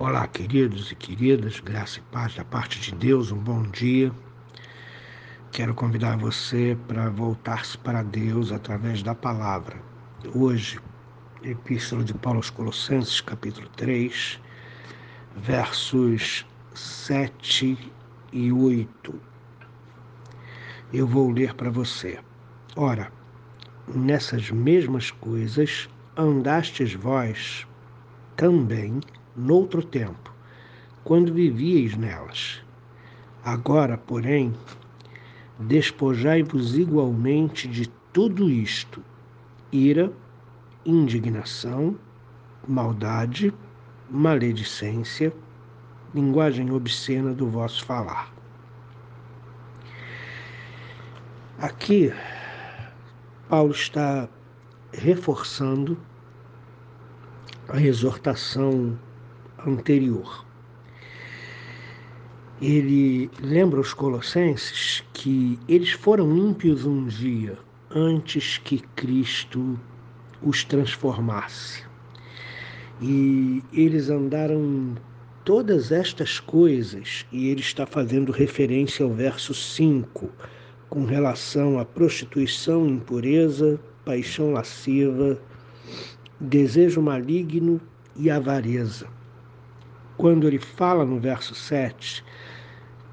Olá, queridos e queridas, graça e paz da parte de Deus, um bom dia. Quero convidar você para voltar-se para Deus através da palavra. Hoje, Epístola de Paulo aos Colossenses, capítulo 3, versos 7 e 8. Eu vou ler para você. Ora, nessas mesmas coisas andastes vós também noutro tempo, quando vivíeis nelas. Agora, porém, despojai-vos igualmente de tudo isto: ira, indignação, maldade, maledicência, linguagem obscena do vosso falar. Aqui, Paulo está reforçando a exortação anterior. Ele lembra os colossenses que eles foram ímpios um dia antes que Cristo os transformasse. E eles andaram todas estas coisas, e ele está fazendo referência ao verso 5, com relação à prostituição, impureza, paixão lasciva, desejo maligno e avareza quando ele fala no verso 7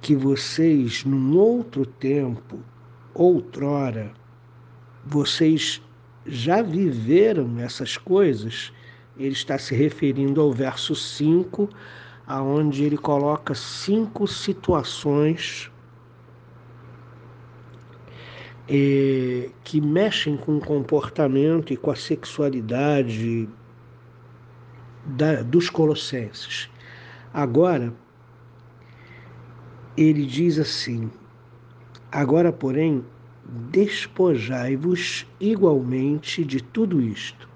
que vocês, num outro tempo, outrora, vocês já viveram essas coisas, ele está se referindo ao verso 5, aonde ele coloca cinco situações eh, que mexem com o comportamento e com a sexualidade da, dos colossenses. Agora, ele diz assim: Agora, porém, despojai-vos igualmente de tudo isto.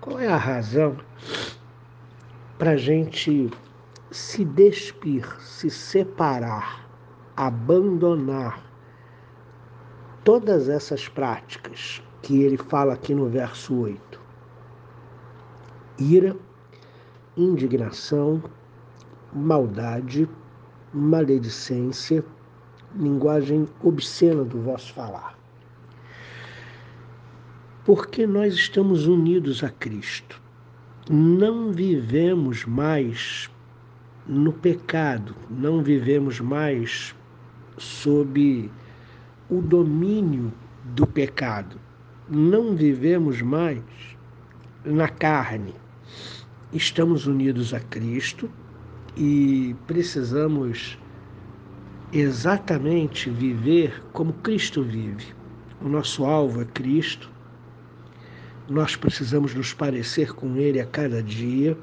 Qual é a razão para a gente se despir, se separar, abandonar todas essas práticas que ele fala aqui no verso 8? Ira, indignação, maldade, maledicência, linguagem obscena do vosso falar. Porque nós estamos unidos a Cristo. Não vivemos mais no pecado, não vivemos mais sob o domínio do pecado, não vivemos mais na carne. Estamos unidos a Cristo, e precisamos exatamente viver como Cristo vive. O nosso alvo é Cristo. Nós precisamos nos parecer com Ele a cada dia.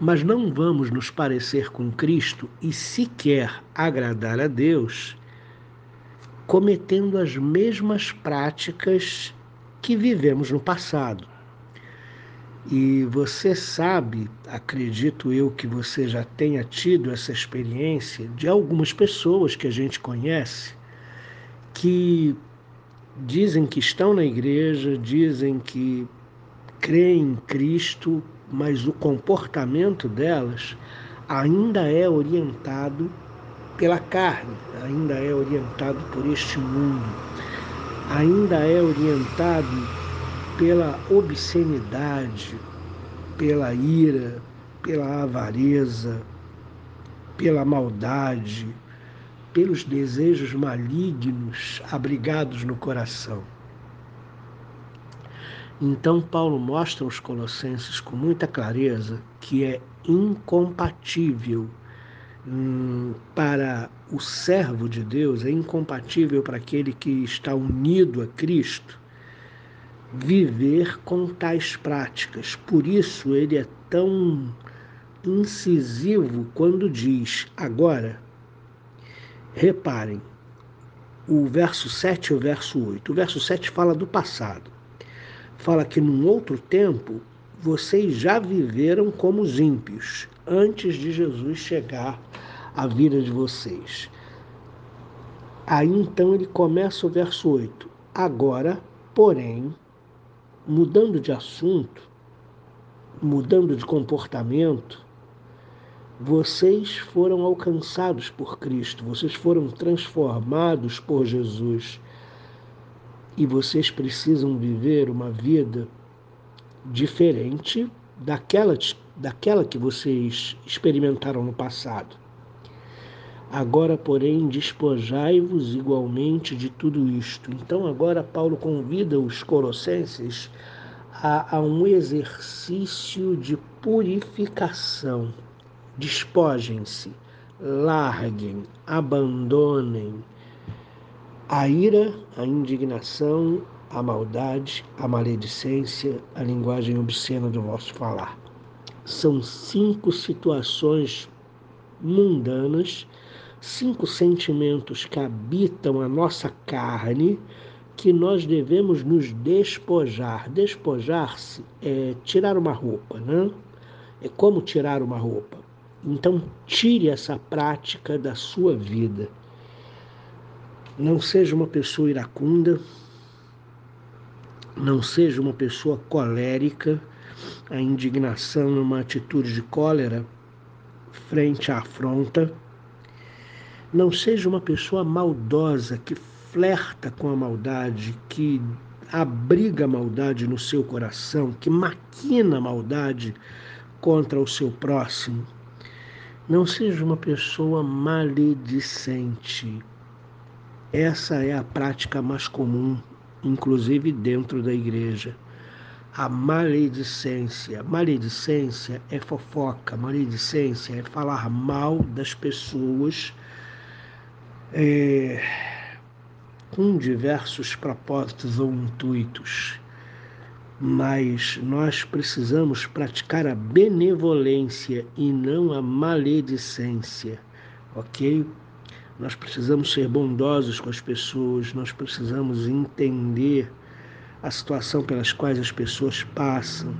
Mas não vamos nos parecer com Cristo e sequer agradar a Deus cometendo as mesmas práticas que vivemos no passado. E você sabe, acredito eu que você já tenha tido essa experiência de algumas pessoas que a gente conhece que dizem que estão na igreja, dizem que creem em Cristo, mas o comportamento delas ainda é orientado pela carne, ainda é orientado por este mundo, ainda é orientado pela obscenidade, pela ira, pela avareza, pela maldade, pelos desejos malignos abrigados no coração. Então, Paulo mostra aos Colossenses com muita clareza que é incompatível hum, para o servo de Deus, é incompatível para aquele que está unido a Cristo, viver com tais práticas. Por isso ele é tão incisivo quando diz: agora, reparem, o verso 7 e o verso 8. O verso 7 fala do passado. Fala que num outro tempo vocês já viveram como os ímpios, antes de Jesus chegar à vida de vocês. Aí então ele começa o verso 8. Agora, porém, mudando de assunto, mudando de comportamento, vocês foram alcançados por Cristo, vocês foram transformados por Jesus. E vocês precisam viver uma vida diferente daquela, daquela que vocês experimentaram no passado. Agora, porém, despojai-vos igualmente de tudo isto. Então, agora, Paulo convida os colossenses a, a um exercício de purificação despojem-se, larguem, abandonem a ira, a indignação, a maldade, a maledicência, a linguagem obscena do vosso falar. São cinco situações mundanas, cinco sentimentos que habitam a nossa carne que nós devemos nos despojar. Despojar-se é tirar uma roupa, né? É como tirar uma roupa. Então, tire essa prática da sua vida. Não seja uma pessoa iracunda, não seja uma pessoa colérica. A indignação é uma atitude de cólera frente à afronta. Não seja uma pessoa maldosa que flerta com a maldade, que abriga a maldade no seu coração, que maquina a maldade contra o seu próximo. Não seja uma pessoa maledicente. Essa é a prática mais comum, inclusive dentro da igreja. A maledicência. Maledicência é fofoca, maledicência é falar mal das pessoas é, com diversos propósitos ou intuitos mas nós precisamos praticar a benevolência e não a maledicência, ok? Nós precisamos ser bondosos com as pessoas, nós precisamos entender a situação pelas quais as pessoas passam.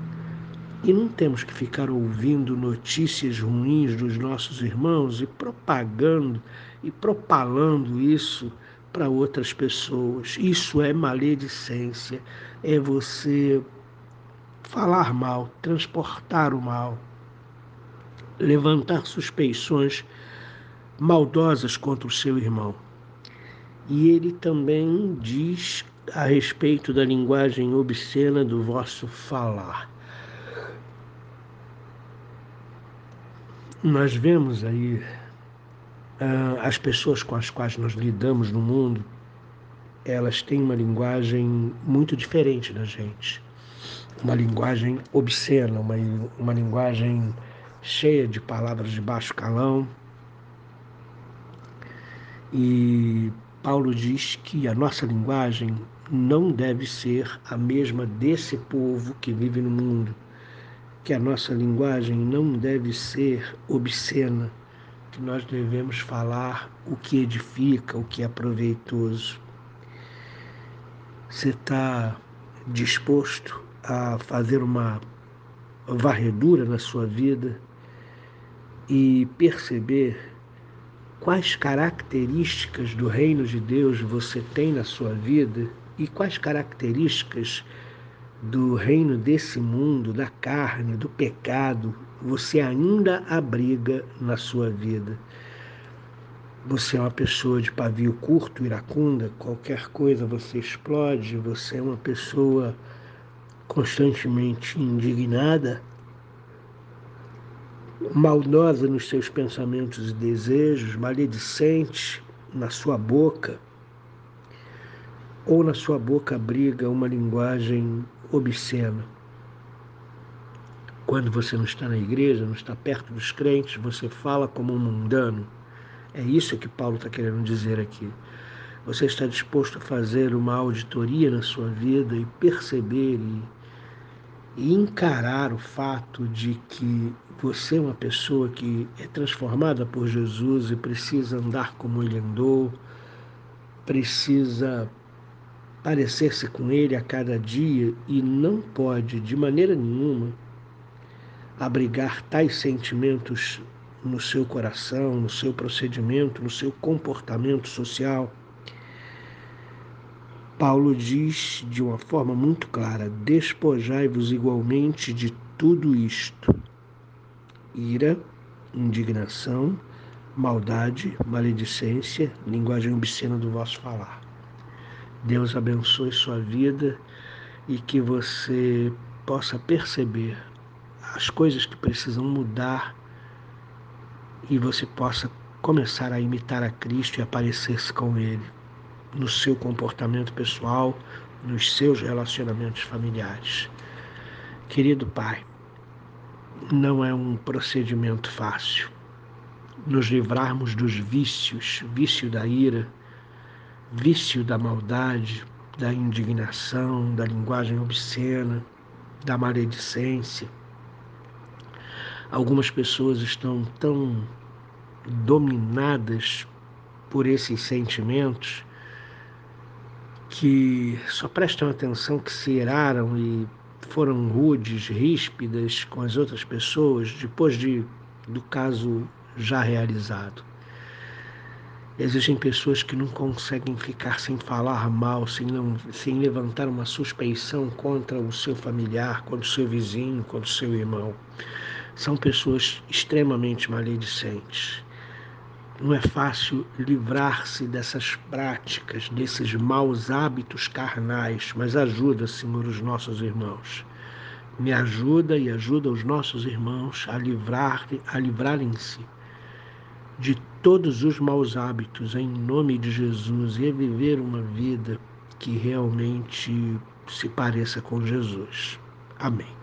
E não temos que ficar ouvindo notícias ruins dos nossos irmãos e propagando e propalando isso para outras pessoas. Isso é maledicência, é você falar mal, transportar o mal, levantar suspeições maldosas contra o seu irmão. E ele também diz a respeito da linguagem obscena do vosso falar. Nós vemos aí Uh, as pessoas com as quais nós lidamos no mundo, elas têm uma linguagem muito diferente da gente. Uma linguagem obscena, uma, uma linguagem cheia de palavras de baixo calão. E Paulo diz que a nossa linguagem não deve ser a mesma desse povo que vive no mundo, que a nossa linguagem não deve ser obscena, que nós devemos falar o que edifica, o que é proveitoso. Você está disposto a fazer uma varredura na sua vida e perceber quais características do reino de Deus você tem na sua vida e quais características do reino desse mundo, da carne, do pecado, você ainda abriga na sua vida. Você é uma pessoa de pavio curto, iracunda, qualquer coisa você explode, você é uma pessoa constantemente indignada, maldosa nos seus pensamentos e desejos, maledicente na sua boca, ou na sua boca abriga uma linguagem obscena. Quando você não está na igreja, não está perto dos crentes, você fala como um mundano. É isso que Paulo está querendo dizer aqui. Você está disposto a fazer uma auditoria na sua vida e perceber e, e encarar o fato de que você é uma pessoa que é transformada por Jesus e precisa andar como ele andou, precisa parecer-se com ele a cada dia e não pode, de maneira nenhuma, abrigar tais sentimentos no seu coração, no seu procedimento, no seu comportamento social. Paulo diz de uma forma muito clara: despojai-vos igualmente de tudo isto: ira, indignação, maldade, maledicência, linguagem obscena do vosso falar. Deus abençoe sua vida e que você possa perceber as coisas que precisam mudar e você possa começar a imitar a Cristo e aparecer-se com Ele no seu comportamento pessoal, nos seus relacionamentos familiares. Querido Pai, não é um procedimento fácil nos livrarmos dos vícios, vício da ira, vício da maldade, da indignação, da linguagem obscena, da maledicência. Algumas pessoas estão tão dominadas por esses sentimentos que só prestam atenção que se iraram e foram rudes, ríspidas com as outras pessoas depois de, do caso já realizado. Existem pessoas que não conseguem ficar sem falar mal, sem, não, sem levantar uma suspeição contra o seu familiar, contra o seu vizinho, contra o seu irmão. São pessoas extremamente maledicentes. Não é fácil livrar-se dessas práticas, desses maus hábitos carnais, mas ajuda, Senhor, os nossos irmãos. Me ajuda e ajuda os nossos irmãos a livrar a livrarem-se de todos os maus hábitos em nome de Jesus e viver uma vida que realmente se pareça com Jesus. Amém.